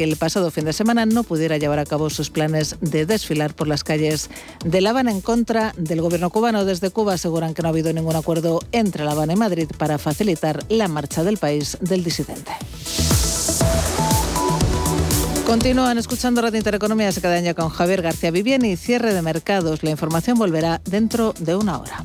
el pasado fin de semana no pudiera llevar a cabo sus planes de desfilar por las calles de La Habana en contra del gobierno cubano. Desde Cuba aseguran que no ha habido ningún acuerdo entre La Habana y Madrid para facilitar la marcha del país del disidente. Continúan escuchando Radio Intereconomía, se quedan ya con Javier García Viviani y cierre de mercados. La información volverá dentro de una hora.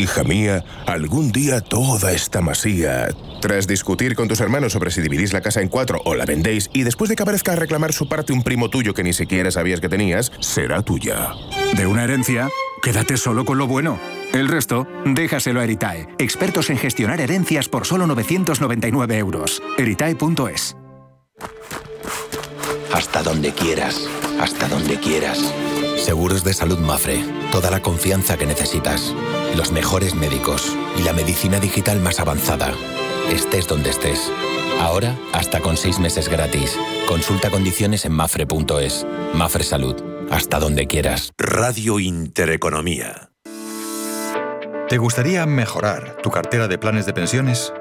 Hija mía, algún día toda esta masía tras discutir con tus hermanos sobre si dividís la casa en cuatro o la vendéis y después de que aparezca a reclamar su parte un primo tuyo que ni siquiera sabías que tenías, será tuya. De una herencia, quédate solo con lo bueno. El resto, déjaselo a Eritae, expertos en gestionar herencias por solo 999 euros. Eritae.es. Hasta donde quieras, hasta donde quieras. Seguros de salud Mafre, toda la confianza que necesitas, los mejores médicos y la medicina digital más avanzada estés donde estés. Ahora, hasta con seis meses gratis. Consulta condiciones en mafre.es. Mafre Salud. Hasta donde quieras. Radio Intereconomía. ¿Te gustaría mejorar tu cartera de planes de pensiones?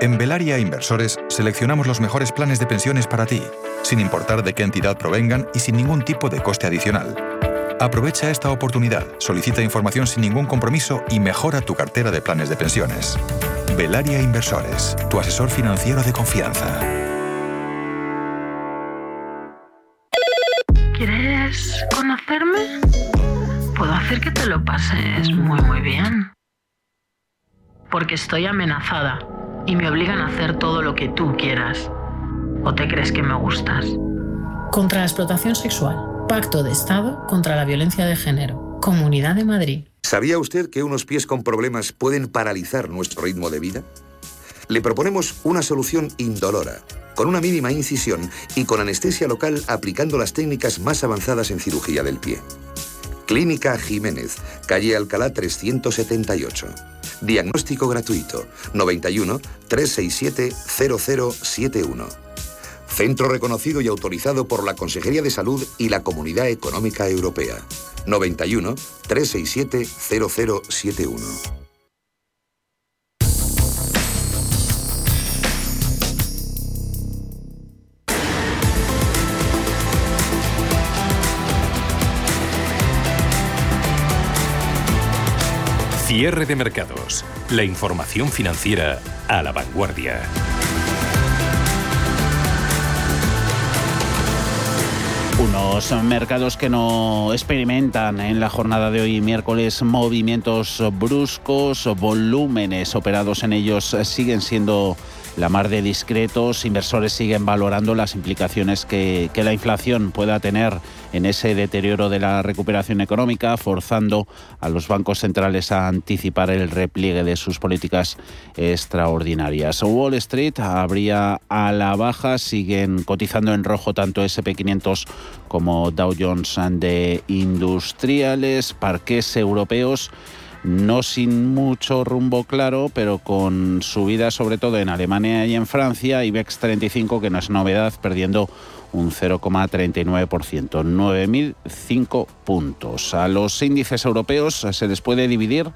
En Velaria Inversores seleccionamos los mejores planes de pensiones para ti, sin importar de qué entidad provengan y sin ningún tipo de coste adicional. Aprovecha esta oportunidad, solicita información sin ningún compromiso y mejora tu cartera de planes de pensiones. Velaria Inversores, tu asesor financiero de confianza. ¿Quieres conocerme? Puedo hacer que te lo pases muy muy bien. Porque estoy amenazada y me obligan a hacer todo lo que tú quieras. ¿O te crees que me gustas? Contra la explotación sexual. Pacto de Estado contra la violencia de género. Comunidad de Madrid. ¿Sabía usted que unos pies con problemas pueden paralizar nuestro ritmo de vida? Le proponemos una solución indolora, con una mínima incisión y con anestesia local aplicando las técnicas más avanzadas en cirugía del pie. Clínica Jiménez, calle Alcalá 378. Diagnóstico gratuito 91 367 0071. Centro reconocido y autorizado por la Consejería de Salud y la Comunidad Económica Europea. 91 367 0071. Cierre de mercados. La información financiera a la vanguardia. Unos mercados que no experimentan en la jornada de hoy miércoles movimientos bruscos, volúmenes operados en ellos siguen siendo la mar de discretos, inversores siguen valorando las implicaciones que, la inflación pueda tener en ese deterioro de la recuperación económica, forzando a los bancos centrales a anticipar el repliegue de sus políticas extraordinarias. Wall Street habría a la baja, siguen cotizando en rojo tanto SP500 como Dow Jones de industriales, parques europeos no sin mucho rumbo claro, pero con subidas sobre todo en Alemania y en Francia, IBEX 35, que no es novedad, perdiendo un 0,39%, 9.005 puntos. A los índices europeos se les puede dividir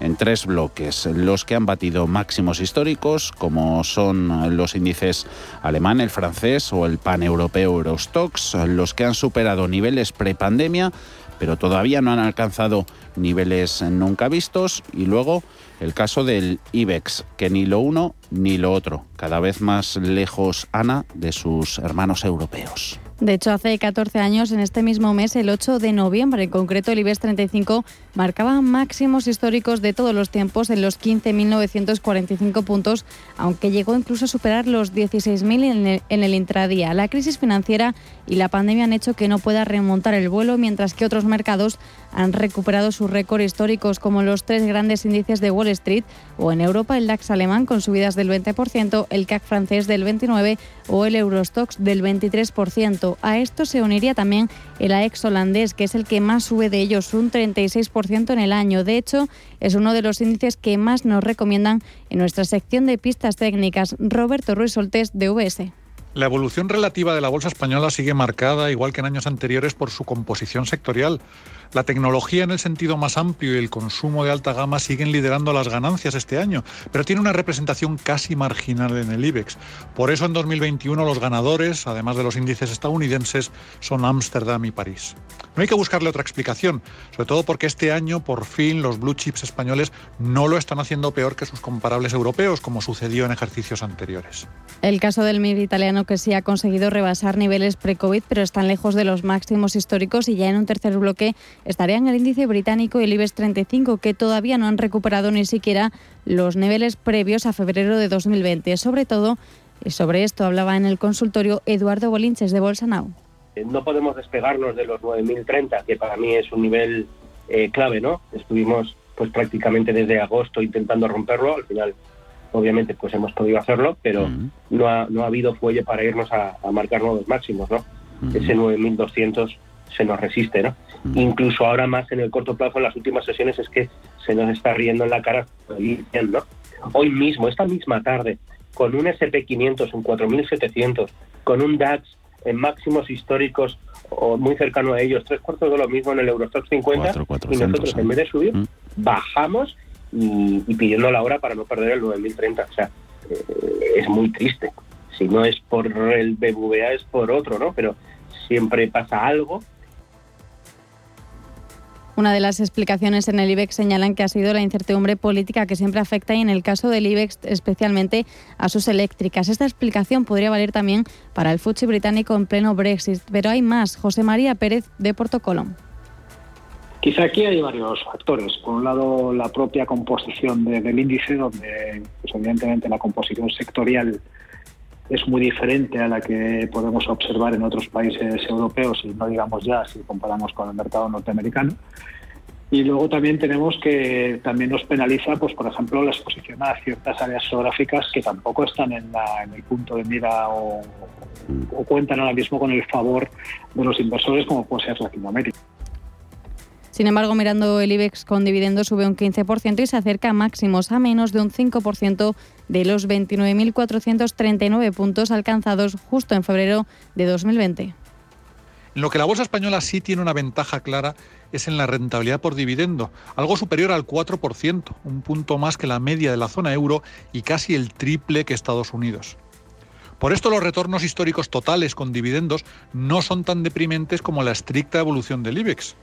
en tres bloques. Los que han batido máximos históricos, como son los índices alemán, el francés o el paneuropeo Eurostox, los que han superado niveles prepandemia, pero todavía no han alcanzado niveles nunca vistos. Y luego el caso del IBEX, que ni lo uno ni lo otro, cada vez más lejos Ana de sus hermanos europeos. De hecho, hace 14 años, en este mismo mes, el 8 de noviembre, en concreto el IBEX 35 marcaba máximos históricos de todos los tiempos en los 15.945 puntos, aunque llegó incluso a superar los 16.000 en en el intradía. La crisis financiera y la pandemia han hecho que no pueda remontar el vuelo, mientras que otros mercados han recuperado su sus históricos, como los tres grandes índices de Wall Street, o en Europa el DAX alemán con subidas del 20%, el CAC francés del 29% o el Eurostox del 23%. A esto se uniría también el AEX holandés, que es el que más sube de ellos, un 36% en el año. De hecho, es uno de los índices que más nos recomiendan en nuestra sección de pistas técnicas. Roberto Ruiz Soltés, de UBS. La evolución relativa de la bolsa española sigue marcada, igual que en años anteriores, por su composición sectorial. La tecnología en el sentido más amplio y el consumo de alta gama siguen liderando las ganancias este año, pero tiene una representación casi marginal en el IBEX. Por eso en 2021 los ganadores, además de los índices estadounidenses, son Ámsterdam y París. No hay que buscarle otra explicación, sobre todo porque este año por fin los blue chips españoles no lo están haciendo peor que sus comparables europeos, como sucedió en ejercicios anteriores. El caso del MIR italiano que sí ha conseguido rebasar niveles pre-COVID, pero están lejos de los máximos históricos y ya en un tercer bloque estarían el índice británico y el IBEX 35, que todavía no han recuperado ni siquiera los niveles previos a febrero de 2020. Sobre todo, y sobre esto hablaba en el consultorio Eduardo Bolinches de Bolsa Now. Eh, no podemos despegarnos de los 9.030, que para mí es un nivel eh, clave, ¿no? Estuvimos pues prácticamente desde agosto intentando romperlo, al final obviamente pues hemos podido hacerlo, pero no, ha, no ha habido fuelle para irnos a, marcar nuevos máximos, ¿no? Ese 9.200 se nos resiste, ¿no? Incluso ahora más en el corto plazo, en las últimas sesiones, es que se nos está riendo en la cara, ¿no? Hoy mismo, esta misma tarde, con un SP500 un 4.700, con un DAX en máximos históricos o muy cercano a ellos, tres cuartos de lo mismo en el Eurostock 50, y nosotros en vez de subir, bajamos y, pidiendo la hora para no perder el 9030. O sea, eh, es muy triste. Si no es por el BBVA, es por otro, ¿no? Pero siempre pasa algo una de las explicaciones en el IBEX señalan que ha sido la incertidumbre política que siempre afecta y en el caso del IBEX especialmente a sus eléctricas. Esta explicación podría valer también para el Fuchi británico en pleno Brexit, pero hay más. José María Pérez de Portocolom. Quizá aquí hay varios factores. Por un lado, la propia composición del índice, donde pues, evidentemente la composición sectorial es muy diferente a la que podemos observar en otros países europeos y no digamos ya si comparamos con el mercado norteamericano. Y luego también tenemos que también nos penaliza, pues por ejemplo, la exposición a ciertas áreas geográficas que tampoco están en, en el punto de mira o cuentan ahora mismo con el favor de los inversores, como puede ser Latinoamérica. Sin embargo, mirando el IBEX con dividendo sube un 15% y se acerca a máximos a menos de un 5% de los 29.439 puntos alcanzados justo en febrero de 2020. En lo que la bolsa española sí tiene una ventaja clara es en la rentabilidad por dividendo, algo superior al 4%, un punto más que la media de la zona euro y casi el triple que Estados Unidos. Por esto los retornos históricos totales con dividendos no son tan deprimentes como la estricta evolución del IBEX.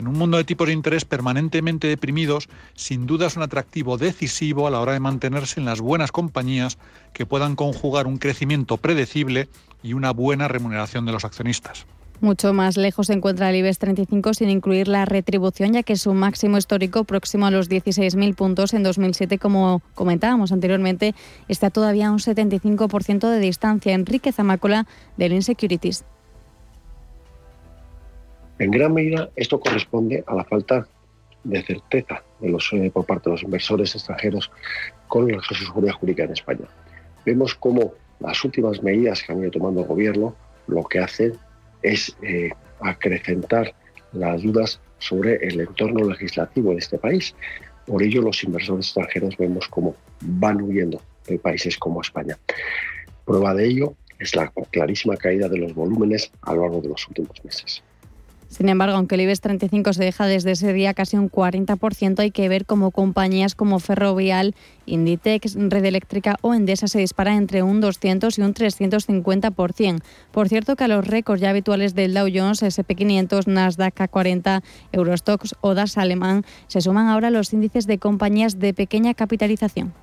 En un mundo de tipos de interés permanentemente deprimidos, sin duda es un atractivo decisivo a la hora de mantenerse en las buenas compañías que puedan conjugar un crecimiento predecible y una buena remuneración de los accionistas. Mucho más lejos se encuentra el IBEX 35 sin incluir la retribución, ya que su máximo histórico próximo a los 16.000 puntos en 2007, como comentábamos anteriormente, está todavía a un 75% de distancia. Enrique Zamácola del Insecurities. En gran medida, esto corresponde a la falta de certeza eh, por parte de los inversores extranjeros con la seguridad jurídica en España. Vemos cómo las últimas medidas que han ido tomando el gobierno lo que hacen es eh, acrecentar las dudas sobre el entorno legislativo de este país. Por ello, los inversores extranjeros vemos cómo van huyendo de países como España. Prueba de ello es la clarísima caída de los volúmenes a lo largo de los últimos meses. Sin embargo, aunque el IBEX 35 se deja desde ese día casi un 40%, hay que ver cómo compañías como Ferrovial, Inditex, Red Eléctrica o Endesa se disparan entre un 200 y un 350%. Por cierto que a los récords ya habituales del Dow Jones, SP500, Nasdaq K40, Eurostox o DAX alemán se suman ahora los índices de compañías de pequeña capitalización.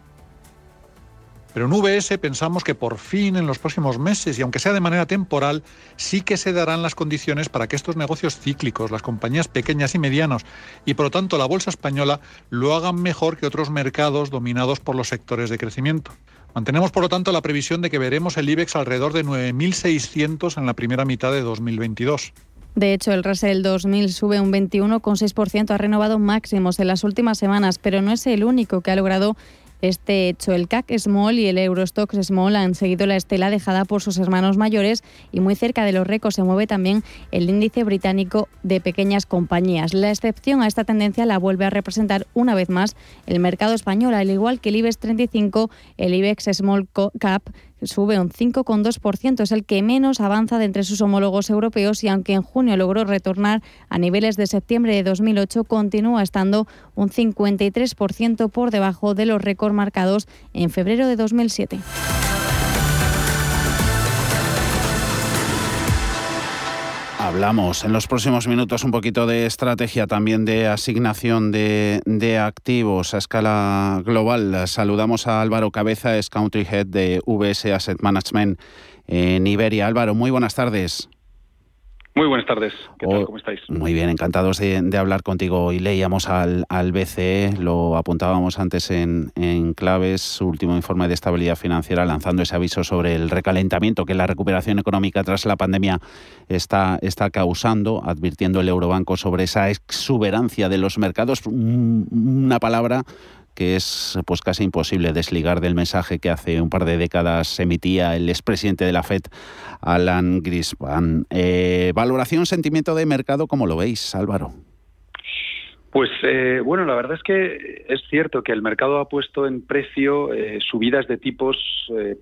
Pero en VS pensamos que por fin en los próximos meses, y aunque sea de manera temporal, sí que se darán las condiciones para que estos negocios cíclicos, las compañías pequeñas y medianos, y por lo tanto la bolsa española, lo hagan mejor que otros mercados dominados por los sectores de crecimiento. Mantenemos, por lo tanto, la previsión de que veremos el IBEX alrededor de 9.600 en la primera mitad de 2022. De hecho, el Russell 2000 sube un 21,6%, ha renovado máximos en las últimas semanas, pero no es el único que ha logrado este hecho. El CAC Small y el Eurostox Small han seguido la estela dejada por sus hermanos mayores y muy cerca de los récords se mueve también el índice británico de pequeñas compañías. La excepción a esta tendencia la vuelve a representar una vez más el mercado español, al igual que el IBEX 35, el IBEX Small Cap sube un 5,2%, es el que menos avanza de entre sus homólogos europeos y aunque en junio logró retornar a niveles de septiembre de 2008, continúa estando un 53% por debajo de los récords marcados en febrero de 2007. Hablamos en los próximos minutos un poquito de estrategia, también de asignación de, activos a escala global. Saludamos a Álvaro Cabeza, es Country Head de VS Asset Management en Iberia. Álvaro, muy buenas tardes. Muy buenas tardes. ¿Qué tal? Oh, ¿Cómo estáis? Muy bien, encantados de, hablar contigo. Hoy leíamos al, al, BCE, lo apuntábamos antes en, en, claves, su último informe de estabilidad financiera, lanzando ese aviso sobre el recalentamiento que la recuperación económica tras la pandemia está, está causando, advirtiendo el Eurobanco sobre esa exuberancia de los mercados. Una palabra que es pues casi imposible desligar del mensaje que hace un par de décadas emitía el expresidente de la FED, Alan Grispan. Eh, valoración, sentimiento de mercado, ¿cómo lo veis, Álvaro? Pues eh, bueno, la verdad es que es cierto que el mercado ha puesto en precio eh, subidas de tipos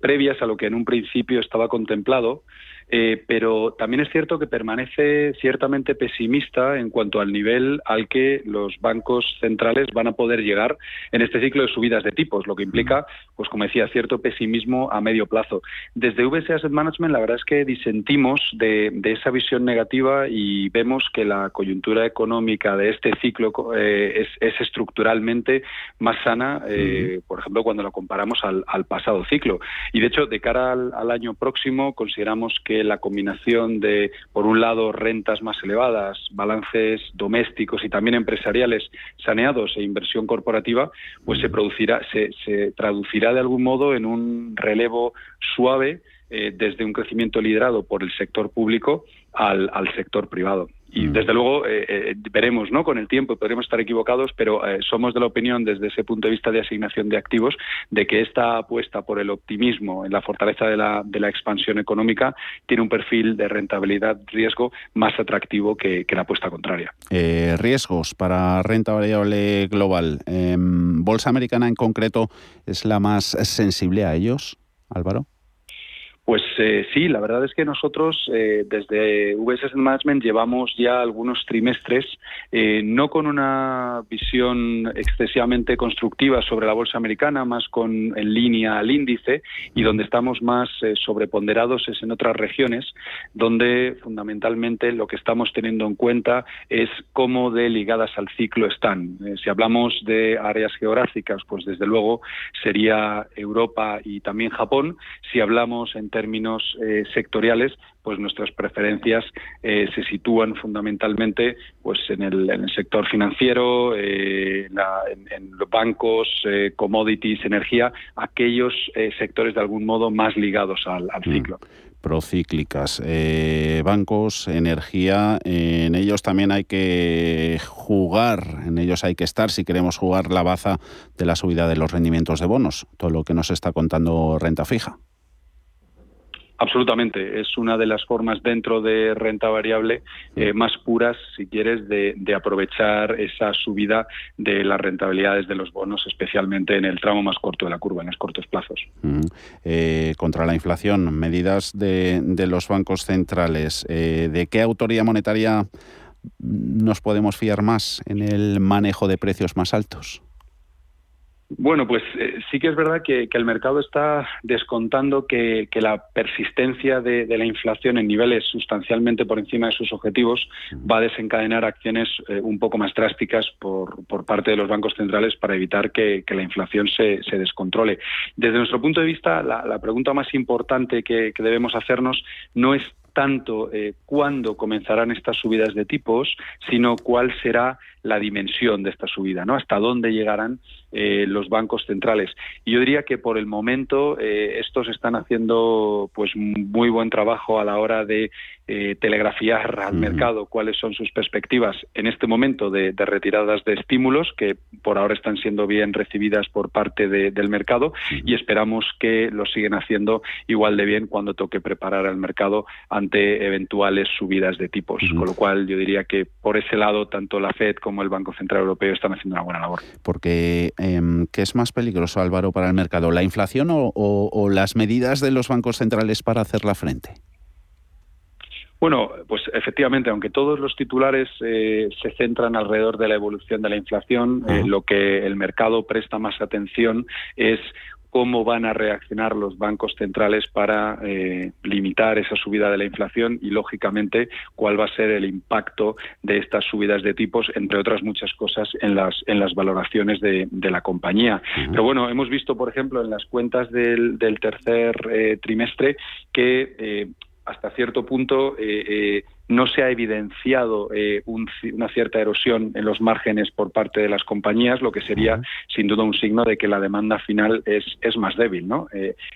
previas a lo que en un principio estaba contemplado. Eh, pero también es cierto que permanece ciertamente pesimista en cuanto al nivel al que los bancos centrales van a poder llegar en este ciclo de subidas de tipos, lo que implica, pues como decía, cierto pesimismo a medio plazo. Desde VC Asset Management la verdad es que disentimos de, esa visión negativa y vemos que la coyuntura económica de este ciclo eh, es, estructuralmente más sana, eh, por ejemplo, cuando lo comparamos al, pasado ciclo. Y de hecho, de cara al año próximo, consideramos que la combinación de, por un lado, rentas más elevadas, balances domésticos y también empresariales saneados e inversión corporativa, pues se producirá, se, se traducirá de algún modo en un relevo suave eh, desde un crecimiento liderado por el sector público al, al sector privado. Y mm. desde luego eh, eh, veremos ¿no? con el tiempo, podremos estar equivocados, pero eh, somos de la opinión desde ese punto de vista de asignación de activos de que esta apuesta por el optimismo en la fortaleza de la, de la expansión económica tiene un perfil de rentabilidad-riesgo más atractivo que, que, la apuesta contraria. riesgos para renta variable global. Em, ¿Bolsa americana en concreto es la más sensible a ellos, Álvaro? Pues eh, sí, la verdad es que nosotros eh, desde VSS Management llevamos ya algunos trimestres, eh, no con una visión excesivamente constructiva sobre la bolsa americana, más con en línea al índice, y donde estamos más sobreponderados es en otras regiones, donde fundamentalmente lo que estamos teniendo en cuenta es cómo de ligadas al ciclo están. si hablamos de áreas geográficas, pues desde luego sería Europa y también Japón. Si hablamos en términos eh, sectoriales, pues nuestras preferencias eh, se sitúan fundamentalmente pues en el, en el sector financiero, eh, en, los bancos, commodities, energía, aquellos sectores de algún modo más ligados al, al mm. ciclo procíclicas. bancos, energía, en ellos también hay que jugar, en ellos hay que estar si queremos jugar la baza de la subida de los rendimientos de bonos, todo lo que nos está contando renta fija. Absolutamente, es una de las formas dentro de renta variable eh, más puras, si quieres, de, aprovechar esa subida de las rentabilidades de los bonos, especialmente en el tramo más corto de la curva, en los cortos plazos. Eh, contra la inflación, medidas de, los bancos centrales, eh, ¿de qué autoridad monetaria nos podemos fiar más en el manejo de precios más altos? Bueno, pues eh, sí que es verdad que, el mercado está descontando que, la persistencia de, la inflación en niveles sustancialmente por encima de sus objetivos va a desencadenar acciones eh, un poco más drásticas por, parte de los bancos centrales para evitar que, la inflación se, descontrole. Desde nuestro punto de vista, la, pregunta más importante que, debemos hacernos no es tanto eh, cuándo comenzarán estas subidas de tipos, sino cuál será la dimensión de esta subida, ¿no? Hasta dónde llegarán eh, los bancos centrales. Y yo diría que por el momento eh, estos están haciendo pues muy buen trabajo a la hora de eh, telegrafiar al mercado cuáles son sus perspectivas en este momento de, retiradas de estímulos, que por ahora están siendo bien recibidas por parte del mercado y esperamos que lo siguen haciendo igual de bien cuando toque preparar al mercado ante eventuales subidas de tipos. Con lo cual yo diría que por ese lado tanto la Fed como el Banco Central Europeo están haciendo una buena labor. Porque, em, ¿qué es más peligroso, Álvaro, para el mercado? ¿La inflación o las medidas de los bancos centrales para hacerla frente? Bueno, pues efectivamente, aunque todos los titulares eh, se centran alrededor de la evolución de la inflación, eh, lo que el mercado presta más atención es cómo van a reaccionar los bancos centrales para eh, limitar esa subida de la inflación y, lógicamente, cuál va a ser el impacto de estas subidas de tipos, entre otras muchas cosas, en las, en las valoraciones de, la compañía. Pero bueno, hemos visto, por ejemplo, en las cuentas del, tercer trimestre que hasta cierto punto eh, eh, no se ha evidenciado eh, una cierta erosión en los márgenes por parte de las compañías, lo que sería sin duda un signo de que la demanda final es, es más débil. ¿no?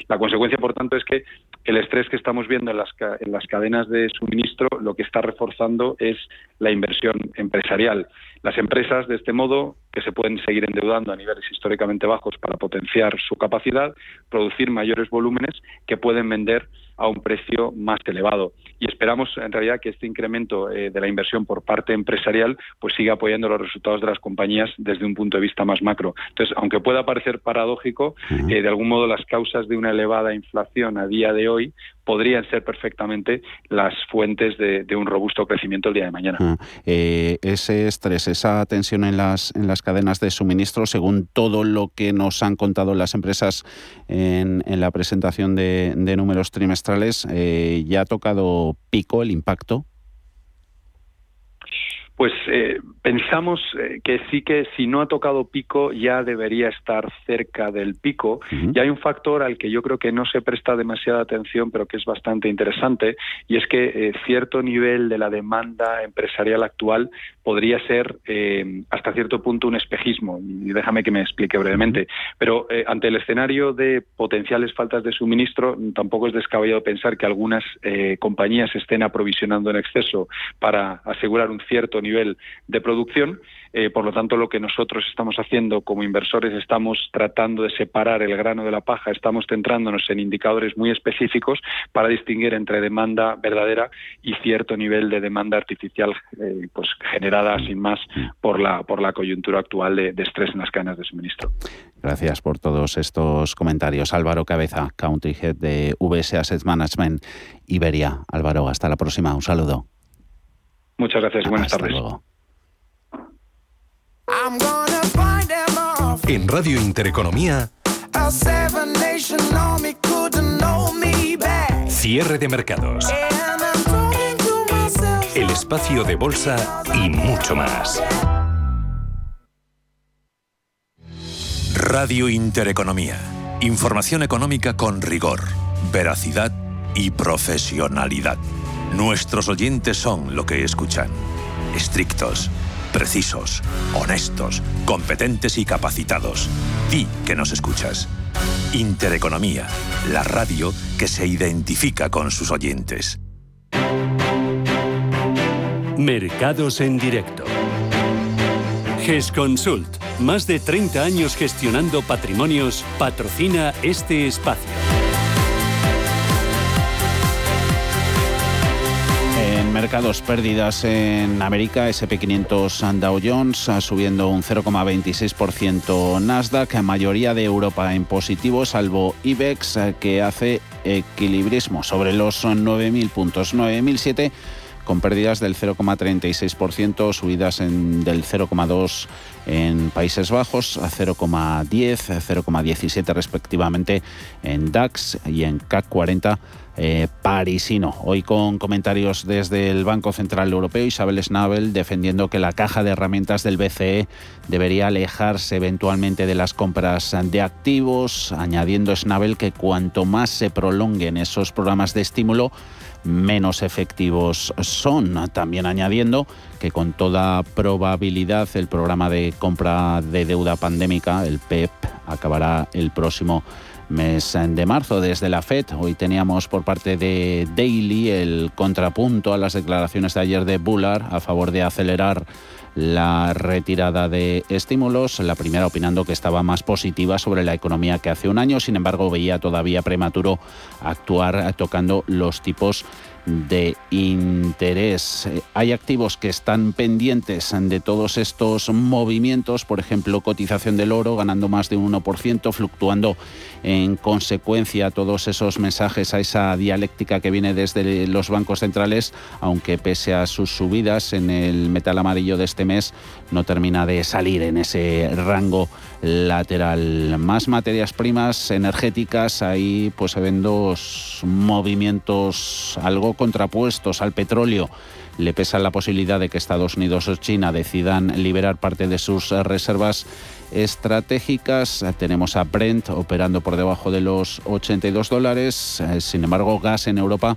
la consecuencia, por tanto, es que el estrés que estamos viendo en las, en las cadenas de suministro lo que está reforzando es la inversión empresarial. Las empresas, de este modo, que se pueden seguir endeudando a niveles históricamente bajos para potenciar su capacidad, producir mayores volúmenes que pueden vender a un precio más elevado. Y esperamos, en realidad, que este incremento eh, de la inversión por parte empresarial pues siga apoyando los resultados de las compañías desde un punto de vista más macro. Entonces, aunque pueda parecer paradójico, eh, de algún modo las causas de una elevada inflación a día de hoy podrían ser perfectamente las fuentes de, un robusto crecimiento el día de mañana. Eh, ese estrés, esa tensión en las, en las cadenas de suministro, según todo lo que nos han contado las empresas en, la presentación de, números trimestrales, eh, ¿ya ha tocado pico el impacto? Pues eh, pensamos eh, que sí que si no ha tocado pico ya debería estar cerca del pico. Y hay un factor al que yo creo que no se presta demasiada atención, pero que es bastante interesante, y es que eh, cierto nivel de la demanda empresarial actual podría ser hasta cierto punto un espejismo. Y déjame que me explique brevemente. Pero ante el escenario de potenciales faltas de suministro, tampoco es descabellado pensar que algunas compañías estén aprovisionando en exceso para asegurar un cierto nivel de producción. Eh, por lo tanto, lo que nosotros estamos haciendo como inversores, estamos tratando de separar el grano de la paja, estamos centrándonos en indicadores muy específicos para distinguir entre demanda verdadera y cierto nivel de demanda artificial eh, pues generada sin más por la, por la coyuntura actual de, estrés en las cadenas de suministro. Gracias por todos estos comentarios. Álvaro Cabeza, Country Head de VS Asset Management Iberia. Álvaro, hasta la próxima. Un saludo. Muchas gracias y buenas tardes. En Radio Intereconomía. Cierre de mercados. El espacio de bolsa y mucho más. Radio Intereconomía. Información económica con rigor, veracidad y profesionalidad. Nuestros oyentes son lo que escuchan. Estrictos, precisos, honestos, competentes y capacitados. Di que nos escuchas. Intereconomía, la radio que se identifica con sus oyentes. Mercados en directo. GESConsult, más de 30 años gestionando patrimonios, patrocina este espacio. Mercados pérdidas en América, SP500 Dow Jones subiendo un 0,26% Nasdaq, mayoría de Europa en positivo, salvo IBEX que hace equilibrismo sobre los 9.000 puntos, 9.007 con pérdidas del 0,36%, subidas en, del 0,2% en Países Bajos, a 0,10, 0,17 respectivamente en DAX y en CAC 40 eh, parisino. Hoy con comentarios desde el Banco Central Europeo, Isabel Schnabel defendiendo que la caja de herramientas del BCE debería alejarse eventualmente de las compras de activos, añadiendo Schnabel que cuanto más se prolonguen esos programas de estímulo, menos efectivos son. También añadiendo que con toda probabilidad el programa de compra de deuda pandémica, el PEP, acabará el próximo mes de marzo desde la FED. Hoy teníamos por parte de Daily el contrapunto a las declaraciones de ayer de Bullard a favor de acelerar la retirada de estímulos, la primera opinando que estaba más positiva sobre la economía que hace un año, sin embargo veía todavía prematuro actuar tocando los tipos de interés. Hay activos que están pendientes de todos estos movimientos, por ejemplo, cotización del oro ganando más de un 1%, fluctuando en consecuencia todos esos mensajes a esa dialéctica que viene desde los bancos centrales, aunque pese a sus subidas en el metal amarillo de este mes, no termina de salir en ese rango lateral. Más materias primas energéticas, ahí pues se ven dos movimientos algo contrapuestos al petróleo. Le pesa la posibilidad de que Estados Unidos o China decidan liberar parte de sus reservas estratégicas. Tenemos a Brent operando por debajo de los 82 dólares. Sin embargo, gas en Europa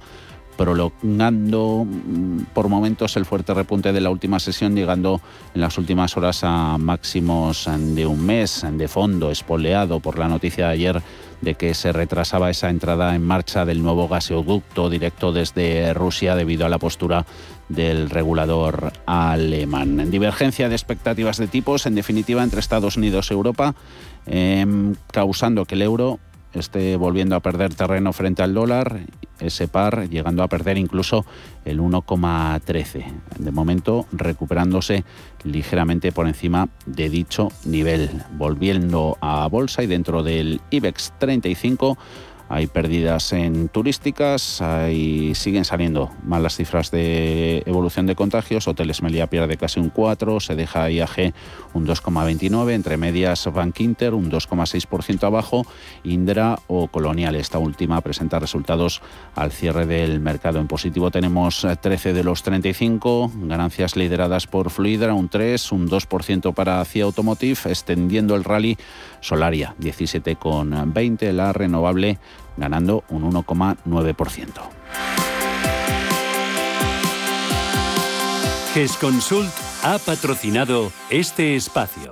prolongando mm, por momentos el fuerte repunte de la última sesión, llegando en las últimas horas a máximos de un mes de fondo, espoleado por la noticia de ayer de que se retrasaba esa entrada en marcha del nuevo gasoducto directo desde Rusia debido a la postura del regulador alemán. Divergencia de expectativas de tipos, en definitiva, entre Estados Unidos y Europa, em, causando que el euro esté volviendo a perder terreno frente al dólar, ese par llegando a perder incluso el 1,13. De momento recuperándose ligeramente por encima de dicho nivel, volviendo a bolsa y dentro del IBEX 35 hay pérdidas en turísticas, hay, siguen saliendo malas cifras de evolución de contagios. Hoteles Melia pierde casi un 4, se deja IAG un 2,29, entre medias Bank Inter un 2,6% abajo, Indra o Colonial, esta última presenta resultados al cierre del mercado. En positivo tenemos 13 de los 35, ganancias lideradas por Fluidra un 3, un 2% para CIA Automotive, extendiendo el rally Solaria 17,20, la renovable ganando un 1,9%. GESConsult ha patrocinado este espacio.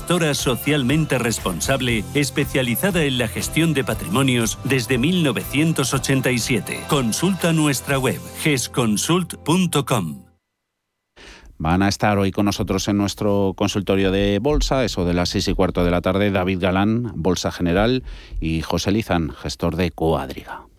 gestora socialmente responsable especializada en la gestión de patrimonios desde 1987. Consulta nuestra web gesconsult.com. Van a estar hoy con nosotros en nuestro consultorio de bolsa, eso de las seis y cuarto de la tarde, David Galán, Bolsa General, y José Lizán, gestor de Coadriga.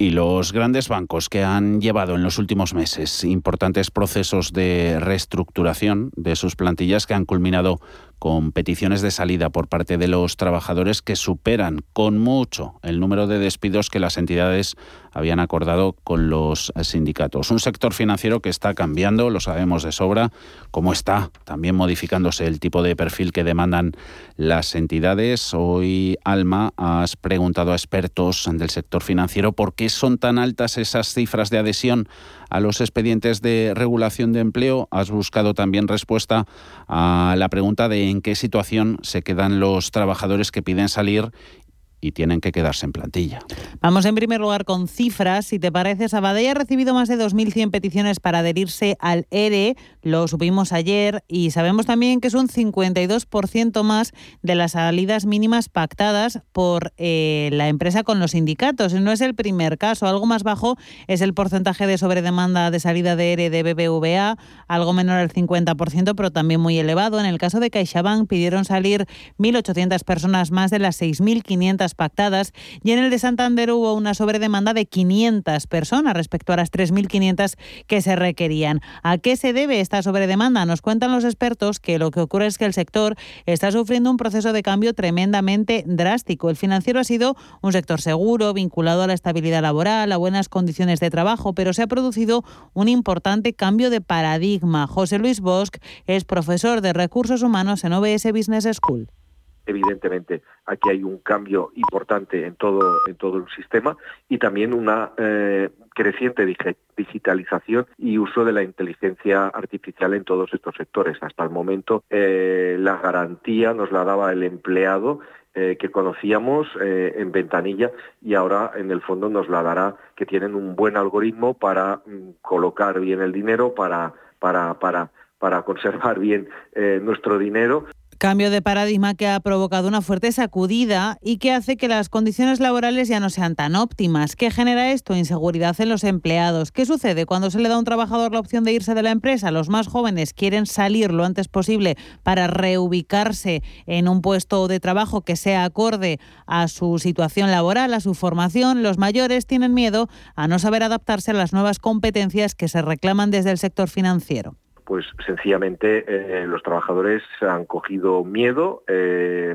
Y los grandes bancos que han llevado en los últimos meses importantes procesos de reestructuración de sus plantillas que han culminado con peticiones de salida por parte de los trabajadores que superan con mucho el número de despidos que las entidades habían acordado con los sindicatos. Un sector financiero que está cambiando, lo sabemos de sobra, como está también modificándose el tipo de perfil que demandan las entidades. Hoy, Alma, has preguntado a expertos del sector financiero por qué son tan altas esas cifras de adhesión a los expedientes de regulación de empleo. Has buscado también respuesta a la pregunta de en qué situación se quedan los trabajadores que piden salir y tienen que quedarse en plantilla. Vamos en primer lugar con cifras. Si te parece, Sabadell ha recibido más de 2.100 peticiones para adherirse al ERE. Lo supimos ayer y sabemos también que es un 52% más de las salidas mínimas pactadas por eh, la empresa con los sindicatos. No es el primer caso. Algo más bajo es el porcentaje de sobredemanda de salida de ERE de BBVA, algo menor al 50%, pero también muy elevado. En el caso de CaixaBank pidieron salir 1.800 personas más de las 6.500 pactadas y en el de Santander hubo una sobredemanda de 500 personas respecto a las 3.500 que se requerían. ¿A qué se debe esta sobredemanda? Nos cuentan los expertos que lo que ocurre es que el sector está sufriendo un proceso de cambio tremendamente drástico. El financiero ha sido un sector seguro, vinculado a la estabilidad laboral, a buenas condiciones de trabajo, pero se ha producido un importante cambio de paradigma. José Luis Bosch es profesor de recursos humanos en OBS Business School evidentemente aquí hay un cambio importante en todo en todo el sistema y también una eh, creciente digitalización y uso de la inteligencia artificial en todos estos sectores. Hasta el momento eh, la garantía nos la daba el empleado eh, que conocíamos en ventanilla y ahora en el fondo nos la dará que tienen un buen algoritmo para mm, colocar bien el dinero, para, para, para, para conservar bien nuestro dinero. Cambio de paradigma que ha provocado una fuerte sacudida y que hace que las condiciones laborales ya no sean tan óptimas. ¿Qué genera esto? Inseguridad en los empleados. ¿Qué sucede cuando se le da a un trabajador la opción de irse de la empresa? Los más jóvenes quieren salir lo antes posible para reubicarse en un puesto de trabajo que sea acorde a su situación laboral, a su formación. Los mayores tienen miedo a no saber adaptarse a las nuevas competencias que se reclaman desde el sector financiero pues sencillamente eh, los trabajadores han cogido miedo, eh,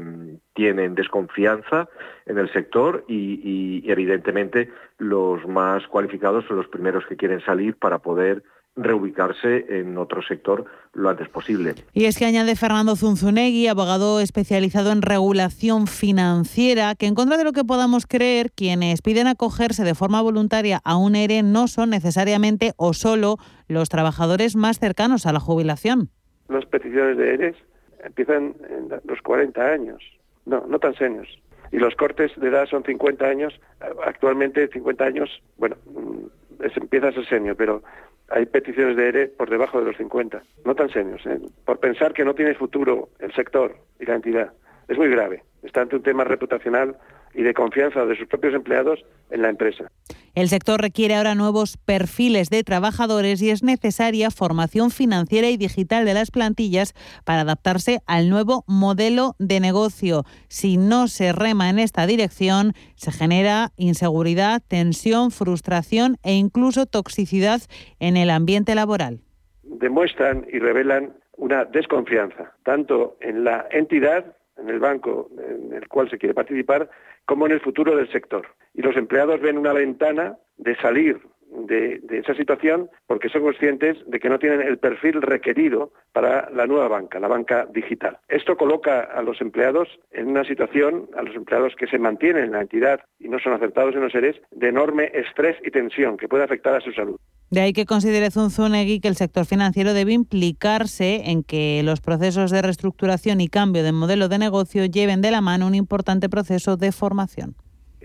tienen desconfianza en el sector y, y, evidentemente los más cualificados son los primeros que quieren salir para poder reubicarse en otro sector lo antes posible. Y es que añade Fernando Zunzunegui, abogado especializado en regulación financiera, que en contra de lo que podamos creer, quienes piden acogerse de forma voluntaria a un ERE no son necesariamente o solo los trabajadores más cercanos a la jubilación. Las peticiones de ERE empiezan en los 40 años, no, no tan senios. Y los cortes de edad son 50 años, actualmente 50 años, bueno, mm, empieza a ser senior, pero hay peticiones de ERE por debajo de los 50, no tan serios, ¿eh? por pensar que no tiene futuro el sector y la entidad. Es muy grave. Está ante un tema reputacional y de confianza de sus propios empleados en la empresa. El sector requiere ahora nuevos perfiles de trabajadores y es necesaria formación financiera y digital de las plantillas para adaptarse al nuevo modelo de negocio. Si no se rema en esta dirección, se genera inseguridad, tensión, frustración e incluso toxicidad en el ambiente laboral. Demuestran y revelan una desconfianza, tanto en la entidad en el banco en el cual se quiere participar, como en el futuro del sector. Y los empleados ven una ventana de salir de, esa situación porque son conscientes de que no tienen el perfil requerido para la nueva banca, la banca digital. Esto coloca a los empleados en una situación, a los empleados que se mantienen en la entidad y no son aceptados en los seres, de enorme estrés y tensión que puede afectar a su salud. De ahí que considere Zunzunegui que el sector financiero debe implicarse en que los procesos de reestructuración y cambio de modelo de negocio lleven de la mano un importante proceso de formación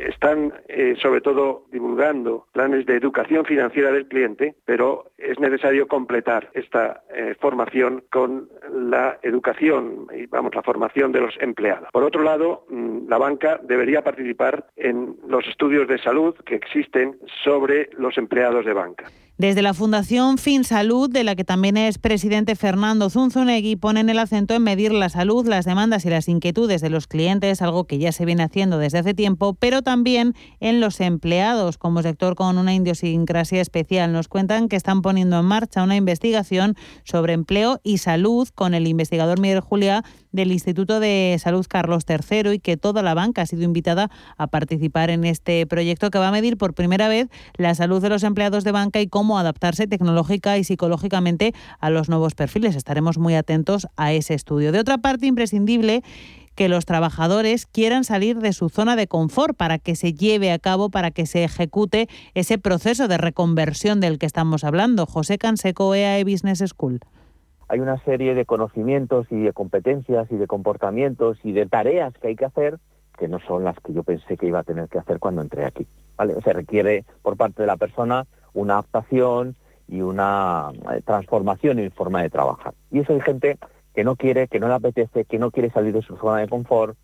están eh, sobre todo divulgando planes de educación financiera del cliente, pero es necesario completar esta eh, formación con la educación y vamos la formación de los empleados. Por otro lado, mm, la banca debería participar en los estudios de salud que existen sobre los empleados de banca. Desde la Fundación FinSalud, de la que también es presidente Fernando Zunzunegui, ponen el acento en medir la salud, las demandas y las inquietudes de los clientes, algo que ya se viene haciendo desde hace tiempo, pero también en los empleados, como sector con una idiosincrasia especial. Nos cuentan que están poniendo en marcha una investigación sobre empleo y salud con el investigador Miguel Julia del Instituto de Salud Carlos III y que toda la banca ha sido invitada a participar en este proyecto que va a medir por primera vez la salud de los empleados de banca y cómo adaptarse tecnológica y psicológicamente a los nuevos perfiles. Estaremos muy atentos a ese estudio. De otra parte, imprescindible que los trabajadores quieran salir de su zona de confort para que se lleve a cabo, para que se ejecute ese proceso de reconversión del que estamos hablando. José Canseco, EAE Business School hay una serie de conocimientos y de competencias y de comportamientos y de tareas que hay que hacer que no son las que yo pensé que iba a tener que hacer cuando entré aquí. Se requiere por parte de la persona una adaptación y una eh, transformación en forma de trabajar. Y eso hay gente que no quiere, que no le apetece, que no quiere salir de su zona de confort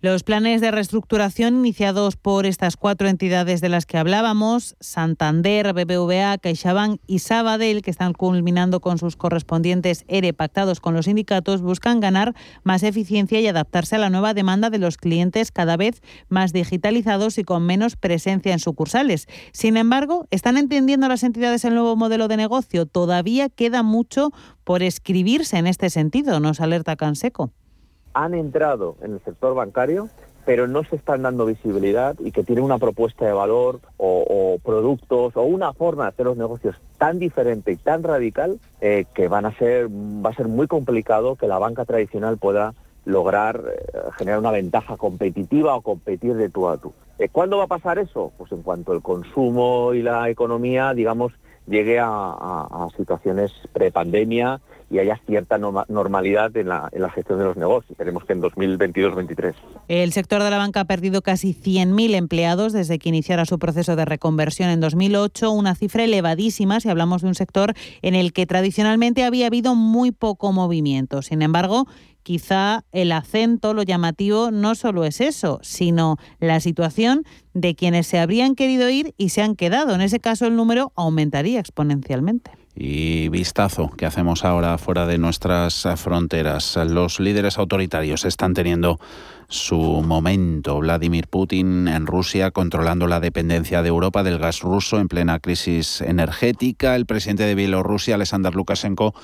Los planes de reestructuración iniciados por estas cuatro entidades de las que hablábamos, Santander, BBVA, CaixaBank y Sabadell, que están culminando con sus correspondientes ERE pactados con los sindicatos, buscan ganar más eficiencia y adaptarse a la nueva demanda de los clientes cada vez más digitalizados y con menos presencia en sucursales. Sin embargo, ¿están entendiendo las entidades el nuevo modelo de negocio? Todavía queda mucho por escribirse en este sentido, nos alerta Canseco han entrado en el sector bancario pero no se están dando visibilidad y que tienen una propuesta de valor o, productos o una forma de hacer los negocios tan diferente y tan radical eh, que van a ser va a ser muy complicado que la banca tradicional pueda lograr eh, generar una ventaja competitiva o competir de tú a tú. Eh, ¿Cuándo va a pasar eso? Pues en cuanto el consumo y la economía, digamos, llegue a, a situaciones prepandemia y haya cierta normalidad en la, en la gestión de los negocios. Esperemos que en 2022-2023. El sector de la banca ha perdido casi 100.000 empleados desde que iniciara su proceso de reconversión en 2008, una cifra elevadísima si hablamos de un sector en el que tradicionalmente había habido muy poco movimiento. Sin embargo, quizá el acento, lo llamativo, no solo es eso, sino la situación de quienes se habrían querido ir y se han quedado. En ese caso, el número aumentaría exponencialmente. Y vistazo que hacemos ahora fuera de nuestras fronteras. Los líderes autoritarios están teniendo su momento. Vladimir Putin en Rusia controlando la dependencia de Europa del gas ruso en plena crisis energética. El presidente de Bielorrusia, Alexander Lukashenko,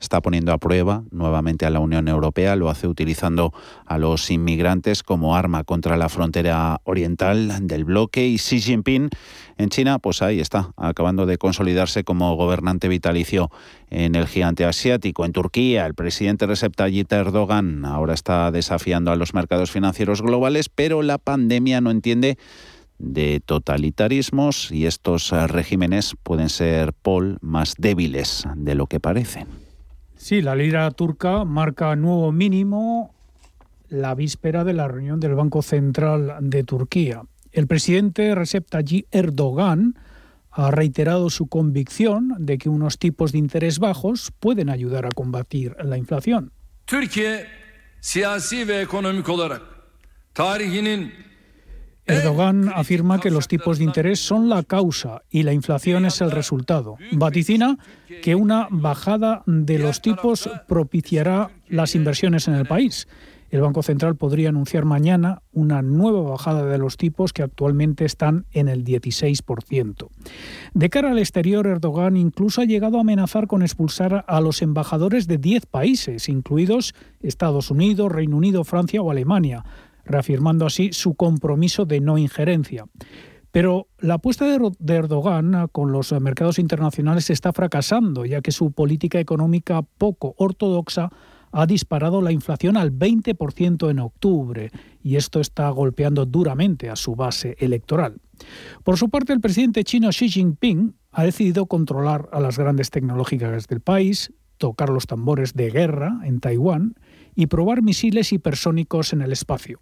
está poniendo a prueba nuevamente a la Unión Europea. Lo hace utilizando a los inmigrantes como arma contra la frontera oriental del bloque. Y Xi Jinping en China, pues ahí está, acabando de consolidarse como gobernante vitalicio en el gigante asiático. En Turquía, el presidente Recep Tayyip Erdogan ahora está desafiando a los mercados financieros globales, pero la pandemia no entiende de totalitarismos y estos regímenes pueden ser, Paul, más débiles de lo que parecen. Sí, la lira turca marca nuevo mínimo la víspera de la reunión del Banco Central de Turquía. El presidente Recep Tayyip Erdogan ha reiterado su convicción de que unos tipos de interés bajos pueden ayudar a combatir la inflación. Erdogan afirma que los tipos de interés son la causa y la inflación es el resultado. Vaticina que una bajada de los tipos propiciará las inversiones en el país. El Banco Central podría anunciar mañana una nueva bajada de los tipos que actualmente están en el 16%. De cara al exterior, Erdogan incluso ha llegado a amenazar con expulsar a los embajadores de 10 países, incluidos Estados Unidos, Reino Unido, Francia o Alemania, reafirmando así su compromiso de no injerencia. Pero la apuesta de Erdogan con los mercados internacionales está fracasando, ya que su política económica poco ortodoxa ha disparado la inflación al 20% en octubre y esto está golpeando duramente a su base electoral. Por su parte, el presidente chino Xi Jinping ha decidido controlar a las grandes tecnológicas del país, tocar los tambores de guerra en Taiwán y probar misiles hipersónicos en el espacio.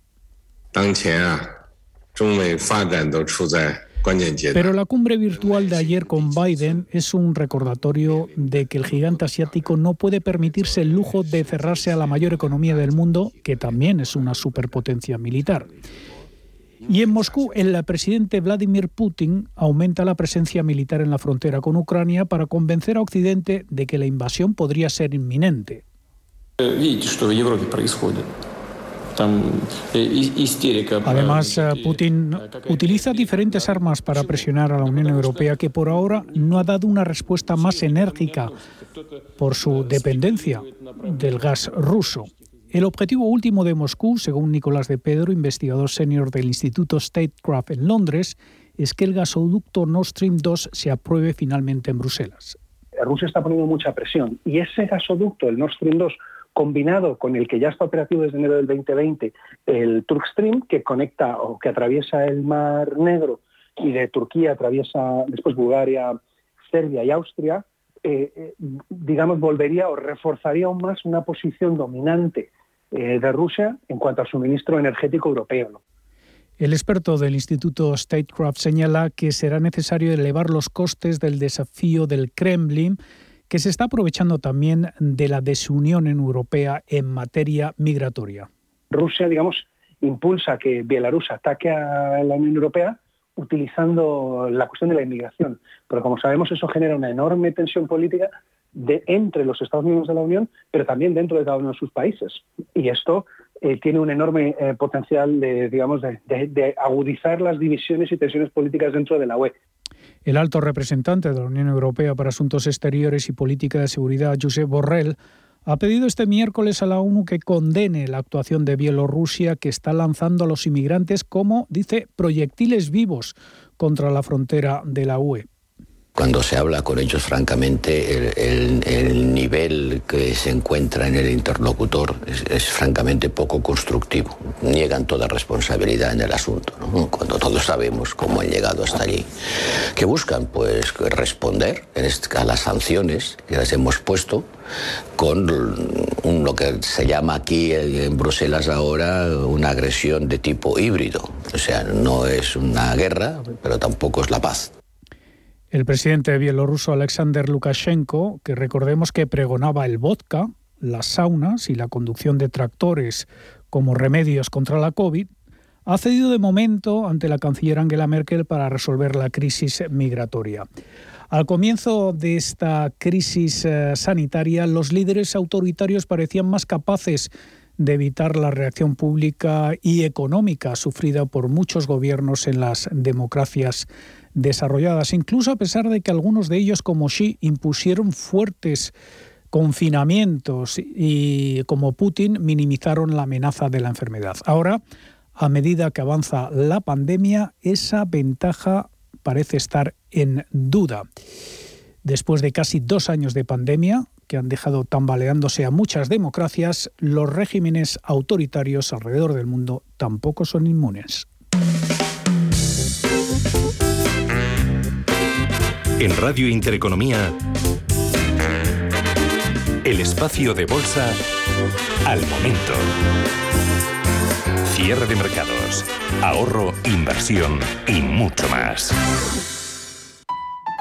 Pero la cumbre virtual de ayer con Biden es un recordatorio de que el gigante asiático no puede permitirse el lujo de cerrarse a la mayor economía del mundo, que también es una superpotencia militar. Y en Moscú, el presidente Vladimir Putin aumenta la presencia militar en la frontera con Ucrania para convencer a Occidente de que la invasión podría ser inminente. Además, eh, Putin utiliza diferentes armas para presionar a la Unión Europea, que por ahora no ha dado una respuesta más enérgica por su dependencia del gas ruso. El objetivo último de Moscú, según Nicolás de Pedro, investigador senior del Instituto Statecraft en Londres, es que el gasoducto Nord Stream 2 se apruebe finalmente en Bruselas. Rusia está poniendo mucha presión y ese gasoducto, el Nord Stream 2, combinado con el que ya está operativo desde enero del 2020, el Turkstream, que conecta o que atraviesa el Mar Negro y de Turquía atraviesa después Bulgaria, Serbia y Austria, eh, eh, digamos, volvería o reforzaría aún más una posición dominante eh, de Rusia en cuanto al suministro energético europeo. El experto del Instituto Statecraft señala que será necesario elevar los costes del desafío del Kremlin que se está aprovechando también de la desunión Europea en materia migratoria. Rusia, digamos, impulsa que Bielorrusia ataque a la Unión Europea utilizando la cuestión de la inmigración. Pero como sabemos, eso genera una enorme tensión política de, entre los Estados miembros de la Unión, pero también dentro de cada uno de sus países. Y esto eh, tiene un enorme eh, potencial de, digamos, de, agudizar las divisiones y tensiones políticas dentro de la UE. El alto representante de la Unión Europea para Asuntos Exteriores y Política de Seguridad, Josep Borrell, ha pedido este miércoles a la ONU que condene la actuación de Bielorrusia que está lanzando a los inmigrantes como, dice, proyectiles vivos contra la frontera de la UE. Cuando se habla con ellos, francamente, el, nivel que se encuentra en el interlocutor es, francamente poco constructivo. Niegan toda responsabilidad en el asunto, cuando todos sabemos cómo han llegado hasta allí. ¿Qué buscan? Pues responder a las sanciones que les hemos puesto con lo que se llama aquí en Bruselas ahora una agresión de tipo híbrido. O sea, no es una guerra, pero tampoco es la paz. El presidente bielorruso Alexander Lukashenko, que recordemos que pregonaba el vodka, las saunas y la conducción de tractores como remedios contra la COVID, ha cedido de momento ante la canciller Angela Merkel para resolver la crisis migratoria. Al comienzo de esta crisis eh, sanitaria, los líderes autoritarios parecían más capaces de evitar la reacción pública y económica sufrida por muchos gobiernos en las democracias desarrolladas, incluso a pesar de que algunos de ellos, como Xi, impusieron fuertes confinamientos y como Putin minimizaron la amenaza de la enfermedad. Ahora, a medida que avanza la pandemia, esa ventaja parece estar en duda. Después de casi dos años de pandemia, que han dejado tambaleándose a muchas democracias, los regímenes autoritarios alrededor del mundo tampoco son inmunes. En Radio Intereconomía, el espacio de bolsa al momento. Cierre de mercados, ahorro, inversión y mucho más.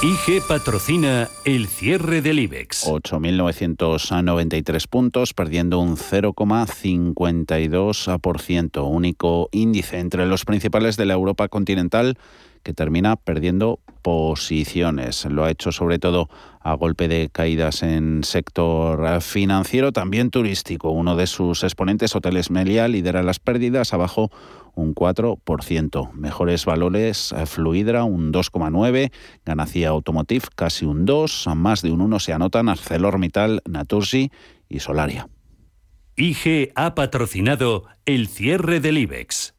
IG patrocina el cierre del IBEX. 8.993 puntos, perdiendo un 0,52%, único índice entre los principales de la Europa continental que termina perdiendo posiciones. Lo ha hecho sobre todo a golpe de caídas en sector financiero, también turístico. Uno de sus exponentes, Hoteles Melia, lidera las pérdidas, abajo un 4%. Mejores valores, eh, Fluidra un 2,9%, Ganacia Automotive casi un 2%, más de un 1 se anotan ArcelorMittal, Naturgy y Solaria. IG ha patrocinado el cierre del IBEX.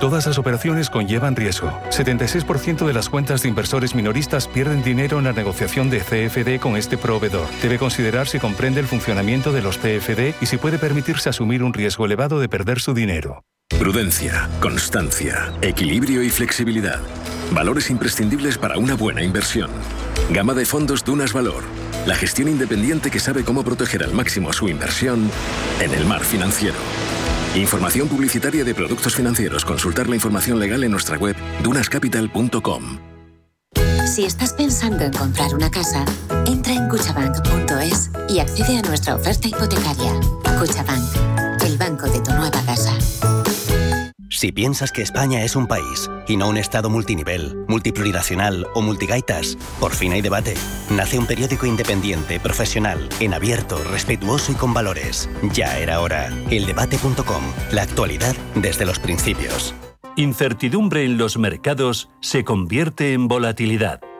Todas las operaciones conllevan riesgo. 76% de las cuentas de inversores minoristas pierden dinero en la negociación de CFD con este proveedor. Debe considerar si comprende el funcionamiento de los CFD y si puede permitirse asumir un riesgo elevado de perder su dinero. Prudencia, constancia, equilibrio y flexibilidad. Valores imprescindibles para una buena inversión. Gama de fondos Dunas Valor. La gestión independiente que sabe cómo proteger al máximo su inversión en el mar financiero. Información publicitaria de productos financieros. Consultar la información legal en nuestra web dunascapital.com. Si estás pensando en comprar una casa, entra en cuchabank.es y accede a nuestra oferta hipotecaria. Cuchabank, el banco de tu nueva casa. Si piensas que España es un país y no un Estado multinivel, multiplurinacional o multigaitas, por fin hay debate. Nace un periódico independiente, profesional, en abierto, respetuoso y con valores. Ya era hora. Eldebate.com. La actualidad desde los principios. Incertidumbre en los mercados se convierte en volatilidad.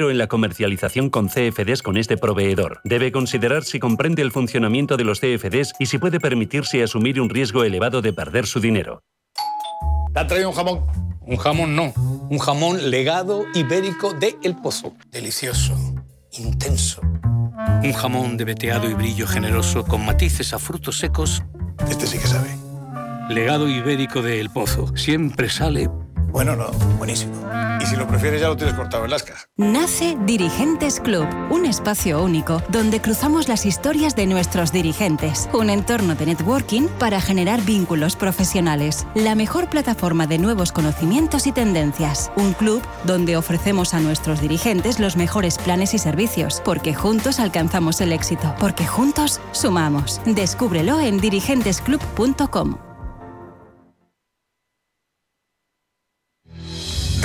en la comercialización con CFDs con este proveedor. Debe considerar si comprende el funcionamiento de los CFDs y si puede permitirse asumir un riesgo elevado de perder su dinero. ¿Te ha traído un jamón? Un jamón no, un jamón legado ibérico de El Pozo. Delicioso, intenso. Un jamón de veteado y brillo generoso con matices a frutos secos. Este sí que sabe. Legado ibérico de El Pozo. Siempre sale bueno, no, buenísimo. Y si lo prefieres ya lo tienes cortado en lascas. Nace Dirigentes Club, un espacio único donde cruzamos las historias de nuestros dirigentes, un entorno de networking para generar vínculos profesionales, la mejor plataforma de nuevos conocimientos y tendencias, un club donde ofrecemos a nuestros dirigentes los mejores planes y servicios, porque juntos alcanzamos el éxito, porque juntos sumamos. Descúbrelo en dirigentesclub.com.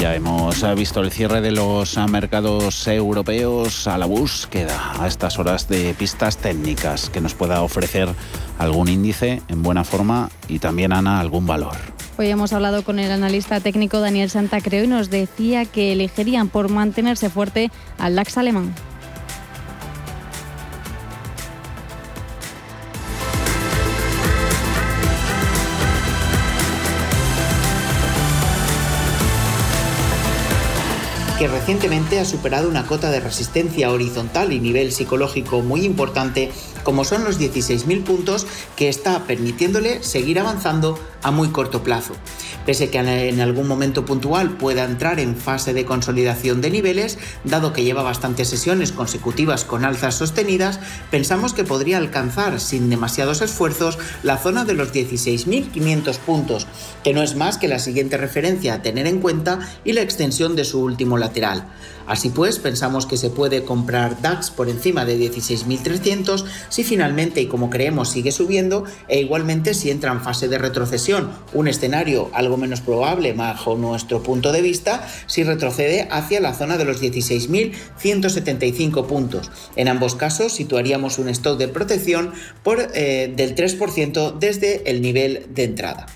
Ya hemos visto el cierre de los mercados europeos a la búsqueda a estas horas de pistas técnicas que nos pueda ofrecer algún índice en buena forma y también, Ana, algún valor. Hoy hemos hablado con el analista técnico Daniel Santacreo y nos decía que elegirían por mantenerse fuerte al DAX alemán. Que recientemente ha superado una cota de resistencia horizontal y nivel psicológico muy importante como son los 16.000 puntos que está permitiéndole seguir avanzando a muy corto plazo. Pese que en algún momento puntual pueda entrar en fase de consolidación de niveles, dado que lleva bastantes sesiones consecutivas con alzas sostenidas, pensamos que podría alcanzar sin demasiados esfuerzos la zona de los 16.500 puntos, que no es más que la siguiente referencia a tener en cuenta y la extensión de su último lateral. Así pues, pensamos que se puede comprar DAX por encima de 16.300 si finalmente y como creemos sigue subiendo e igualmente si entra en fase de retrocesión, un escenario algo menos probable bajo nuestro punto de vista, si retrocede hacia la zona de los 16.175 puntos. En ambos casos situaríamos un stock de protección por, eh, del 3% desde el nivel de entrada.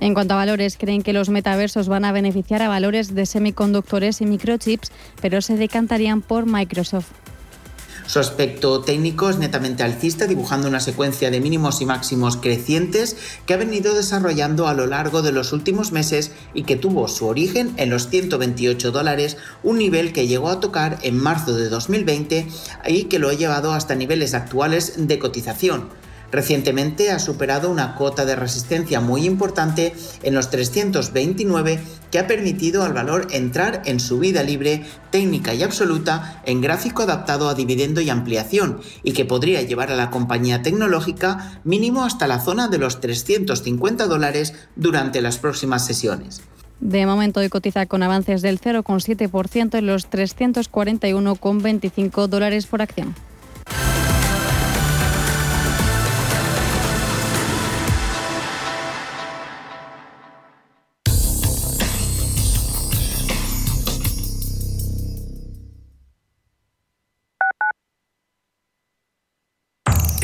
En cuanto a valores, creen que los metaversos van a beneficiar a valores de semiconductores y microchips, pero se decantarían por Microsoft. Su aspecto técnico es netamente alcista, dibujando una secuencia de mínimos y máximos crecientes que ha venido desarrollando a lo largo de los últimos meses y que tuvo su origen en los 128 dólares, un nivel que llegó a tocar en marzo de 2020 y que lo ha llevado hasta niveles actuales de cotización. Recientemente ha superado una cota de resistencia muy importante en los 329 que ha permitido al valor entrar en subida libre, técnica y absoluta en gráfico adaptado a dividendo y ampliación y que podría llevar a la compañía tecnológica mínimo hasta la zona de los 350 dólares durante las próximas sesiones. De momento hoy cotiza con avances del 0,7% en los 341,25 dólares por acción.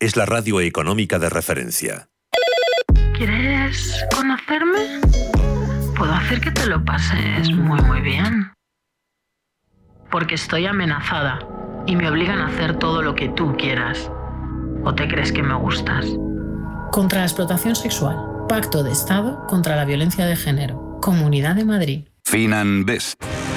es la radio económica de referencia. ¿Quieres conocerme? Puedo hacer que te lo pases muy muy bien. Porque estoy amenazada y me obligan a hacer todo lo que tú quieras. ¿O te crees que me gustas? Contra la explotación sexual. Pacto de Estado contra la violencia de género. Comunidad de Madrid. FinanBest.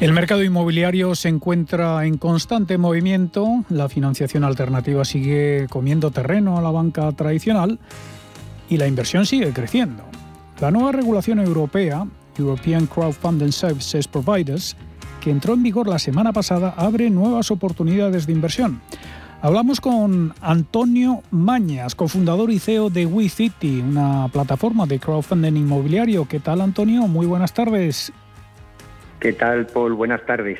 El mercado inmobiliario se encuentra en constante movimiento, la financiación alternativa sigue comiendo terreno a la banca tradicional y la inversión sigue creciendo. La nueva regulación europea, European Crowdfunding Services Providers, que entró en vigor la semana pasada, abre nuevas oportunidades de inversión. Hablamos con Antonio Mañas, cofundador y CEO de WeCity, una plataforma de crowdfunding inmobiliario. ¿Qué tal, Antonio? Muy buenas tardes. ¿Qué tal, Paul? Buenas tardes.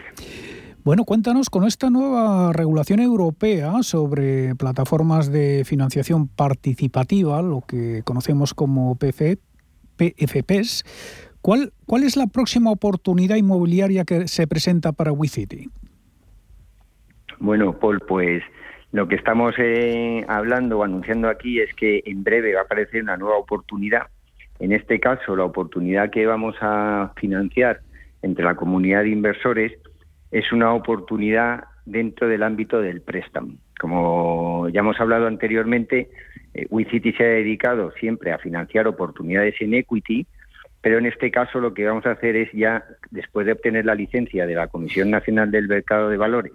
Bueno, cuéntanos con esta nueva regulación europea sobre plataformas de financiación participativa, lo que conocemos como PF, PFPs, ¿cuál, ¿cuál es la próxima oportunidad inmobiliaria que se presenta para WeCity? Bueno, Paul, pues lo que estamos eh, hablando o anunciando aquí es que en breve va a aparecer una nueva oportunidad. En este caso, la oportunidad que vamos a financiar entre la comunidad de inversores es una oportunidad dentro del ámbito del préstamo. Como ya hemos hablado anteriormente, eh, WeCity se ha dedicado siempre a financiar oportunidades en equity, pero en este caso lo que vamos a hacer es ya, después de obtener la licencia de la Comisión Nacional del Mercado de Valores,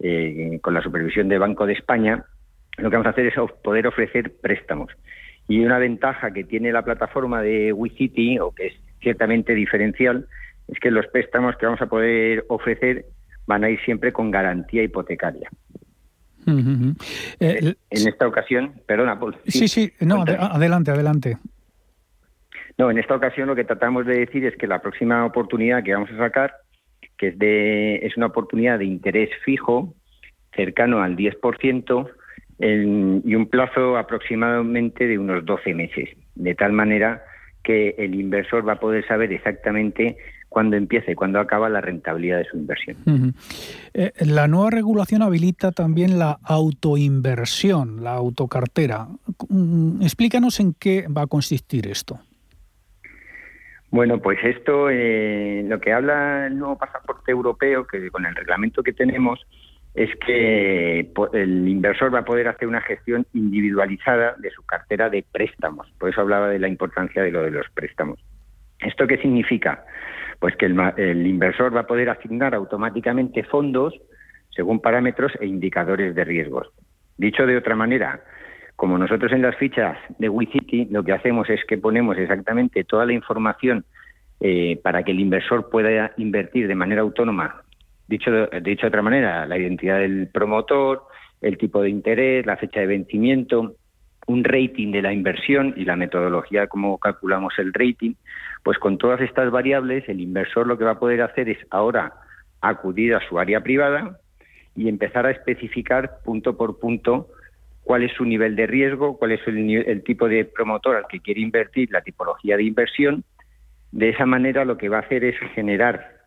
eh, con la supervisión del Banco de España, lo que vamos a hacer es poder ofrecer préstamos. Y una ventaja que tiene la plataforma de WeCity, o que es ciertamente diferencial, es que los préstamos que vamos a poder ofrecer van a ir siempre con garantía hipotecaria. Eh, en esta ocasión, perdona, Paul. Sí, sí, no, adelante, adelante. No, en esta ocasión lo que tratamos de decir es que la próxima oportunidad que vamos a sacar, que es, de, es una oportunidad de interés fijo, cercano al 10%, y un plazo aproximadamente de unos 12 meses, de tal manera que el inversor va a poder saber exactamente cuando empieza y cuando acaba la rentabilidad de su inversión. Eh, la nueva regulación habilita también la autoinversión, la autocartera. Mm, explícanos en qué va a consistir esto. Bueno, pues esto, eh, lo que habla el nuevo pasaporte europeo, que con el reglamento que tenemos, es que el inversor va a poder hacer una gestión individualizada de su cartera de préstamos. Por eso hablaba de la importancia de lo de los préstamos. ¿Esto qué significa? Pues que el, inversor va a poder asignar automáticamente fondos según parámetros e indicadores de riesgos. Dicho de otra manera, como nosotros en las fichas de WeCity lo que hacemos es que ponemos exactamente toda la información eh, para que el inversor pueda invertir de manera autónoma. Dicho de, dicho de otra manera, la identidad del promotor, el tipo de interés, la fecha de vencimiento, un rating de la inversión y la metodología como calculamos el rating, pues con todas estas variables el inversor lo que va a poder hacer es ahora acudir a su área privada y empezar a especificar punto por punto cuál es su nivel de riesgo, cuál es el, tipo de promotor al que quiere invertir, la tipología de inversión. De esa manera lo que va a hacer es generar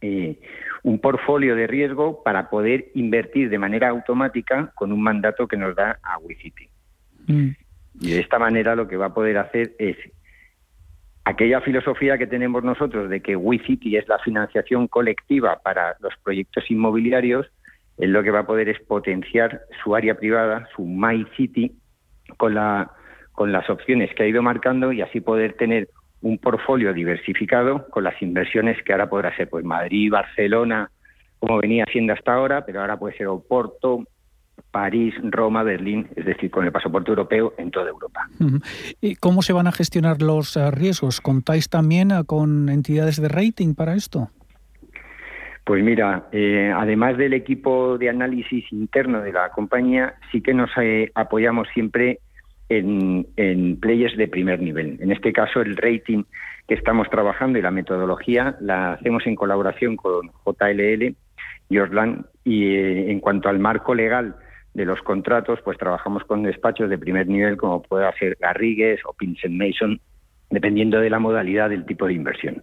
eh, un portfolio de riesgo para poder invertir de manera automática con un mandato que nos da a WeCity. Mm. Y de esta manera lo que va a poder hacer es aquella filosofía que tenemos nosotros de que WeCity es la financiación colectiva para los proyectos inmobiliarios, es lo que va a poder es potenciar su área privada, su MyCity, con, la, con las opciones que ha ido marcando y así poder tener un portfolio diversificado con las inversiones que ahora podrá ser pues Madrid, Barcelona, como venía siendo hasta ahora, pero ahora puede ser Oporto, París, Roma, Berlín, es decir, con el pasaporte europeo en toda Europa. ¿Y cómo se van a gestionar los eh, riesgos? ¿Contáis también eh, con entidades de rating para esto? Pues mira, eh, además del equipo de análisis interno de la compañía, sí que nos apoyamos siempre en, en players de primer nivel. En este caso, el rating que estamos trabajando y la metodología la hacemos en colaboración con JLL y Orlan. Y eh, en cuanto al marco legal de los contratos, pues trabajamos con despachos de primer nivel como puede ser Garrigues o Pinsent Mason, dependiendo de la modalidad del tipo de inversión.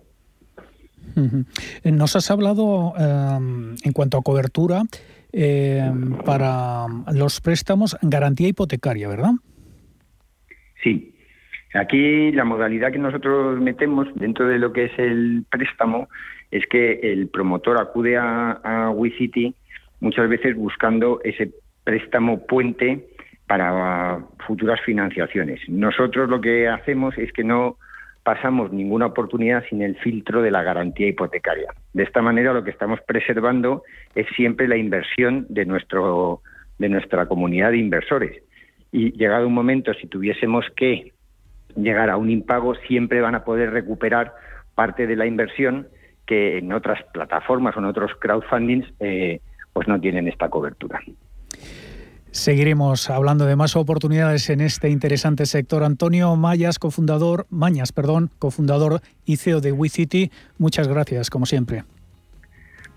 Nos has hablado em, en cuanto a cobertura em, para los préstamos, garantía hipotecaria, ¿verdad? Sí. Aquí la modalidad que nosotros metemos dentro de lo que es el préstamo es que el promotor acude a, a WeCity muchas veces buscando ese préstamo puente para futuras financiaciones. Nosotros lo que hacemos es que no pasamos ninguna oportunidad sin el filtro de la garantía hipotecaria. De esta manera lo que estamos preservando es siempre la inversión de nuestro de nuestra comunidad de inversores y llegado un momento, si tuviésemos que llegar a un impago, siempre van a poder recuperar parte de la inversión que en otras plataformas o en otros crowdfundings eh, pues no tienen esta cobertura. Seguiremos hablando de más oportunidades en este interesante sector. Antonio Mayas, cofundador, Mañas, perdón, cofundador y CEO de WeCity, muchas gracias, como siempre.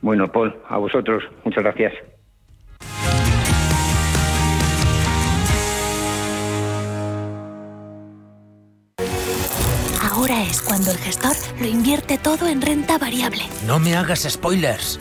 Bueno, Paul, a vosotros, muchas gracias. Ahora es cuando el gestor lo invierte todo en renta variable. No me hagas spoilers.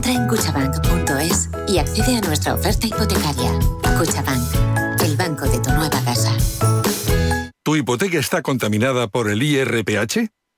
entra en cuchabank.es y accede a nuestra oferta hipotecaria. Cuchabank, el banco de tu nueva casa. ¿Tu hipoteca está contaminada por el IRPH?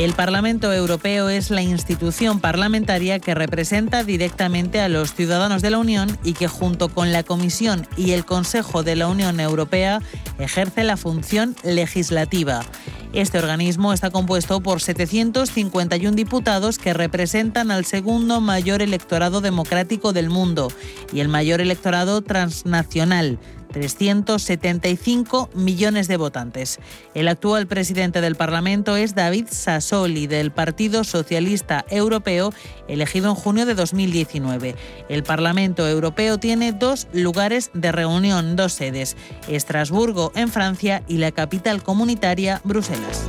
El Parlamento Europeo es la institución parlamentaria que representa directamente a los ciudadanos de la Unión y que junto con la Comisión y el Consejo de la Unión Europea ejerce la función legislativa. Este organismo está compuesto por 751 diputados que representan al segundo mayor electorado democrático del mundo y el mayor electorado transnacional. 375 millones de votantes. El actual presidente del Parlamento es David Sassoli, del Partido Socialista Europeo, elegido en junio de 2019. El Parlamento Europeo tiene dos lugares de reunión, dos sedes, Estrasburgo en Francia y la capital comunitaria, Bruselas.